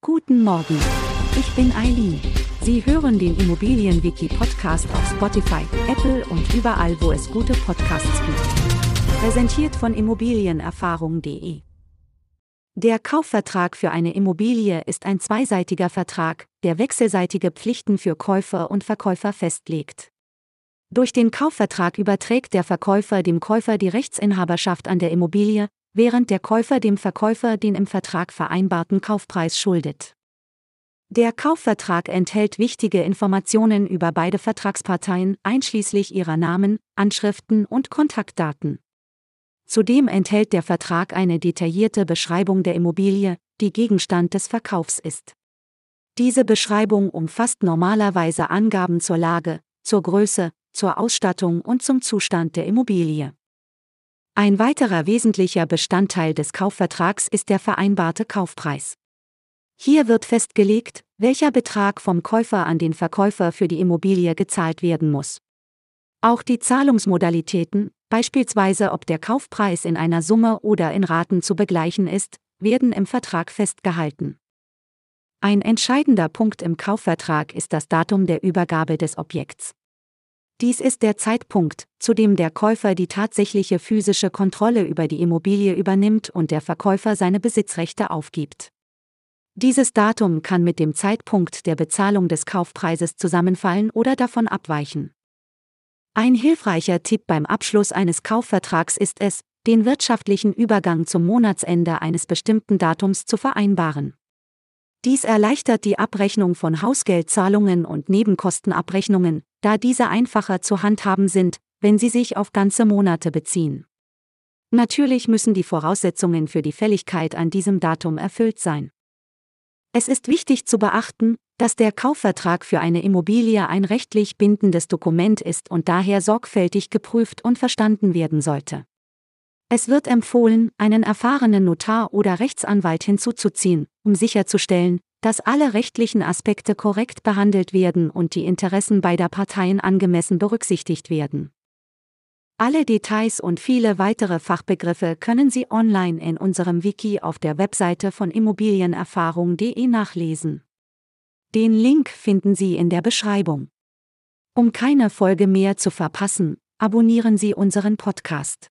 Guten Morgen. Ich bin Eileen. Sie hören den Immobilienwiki-Podcast auf Spotify, Apple und überall, wo es gute Podcasts gibt. Präsentiert von Immobilienerfahrung.de. Der Kaufvertrag für eine Immobilie ist ein zweiseitiger Vertrag, der wechselseitige Pflichten für Käufer und Verkäufer festlegt. Durch den Kaufvertrag überträgt der Verkäufer dem Käufer die Rechtsinhaberschaft an der Immobilie, während der Käufer dem Verkäufer den im Vertrag vereinbarten Kaufpreis schuldet. Der Kaufvertrag enthält wichtige Informationen über beide Vertragsparteien, einschließlich ihrer Namen, Anschriften und Kontaktdaten. Zudem enthält der Vertrag eine detaillierte Beschreibung der Immobilie, die Gegenstand des Verkaufs ist. Diese Beschreibung umfasst normalerweise Angaben zur Lage, zur Größe, zur Ausstattung und zum Zustand der Immobilie. Ein weiterer wesentlicher Bestandteil des Kaufvertrags ist der vereinbarte Kaufpreis. Hier wird festgelegt, welcher Betrag vom Käufer an den Verkäufer für die Immobilie gezahlt werden muss. Auch die Zahlungsmodalitäten, beispielsweise ob der Kaufpreis in einer Summe oder in Raten zu begleichen ist, werden im Vertrag festgehalten. Ein entscheidender Punkt im Kaufvertrag ist das Datum der Übergabe des Objekts. Dies ist der Zeitpunkt, zu dem der Käufer die tatsächliche physische Kontrolle über die Immobilie übernimmt und der Verkäufer seine Besitzrechte aufgibt. Dieses Datum kann mit dem Zeitpunkt der Bezahlung des Kaufpreises zusammenfallen oder davon abweichen. Ein hilfreicher Tipp beim Abschluss eines Kaufvertrags ist es, den wirtschaftlichen Übergang zum Monatsende eines bestimmten Datums zu vereinbaren. Dies erleichtert die Abrechnung von Hausgeldzahlungen und Nebenkostenabrechnungen, da diese einfacher zu handhaben sind, wenn sie sich auf ganze Monate beziehen. Natürlich müssen die Voraussetzungen für die Fälligkeit an diesem Datum erfüllt sein. Es ist wichtig zu beachten, dass der Kaufvertrag für eine Immobilie ein rechtlich bindendes Dokument ist und daher sorgfältig geprüft und verstanden werden sollte. Es wird empfohlen, einen erfahrenen Notar oder Rechtsanwalt hinzuzuziehen, um sicherzustellen, dass alle rechtlichen Aspekte korrekt behandelt werden und die Interessen beider Parteien angemessen berücksichtigt werden. Alle Details und viele weitere Fachbegriffe können Sie online in unserem Wiki auf der Webseite von immobilienerfahrung.de nachlesen. Den Link finden Sie in der Beschreibung. Um keine Folge mehr zu verpassen, abonnieren Sie unseren Podcast.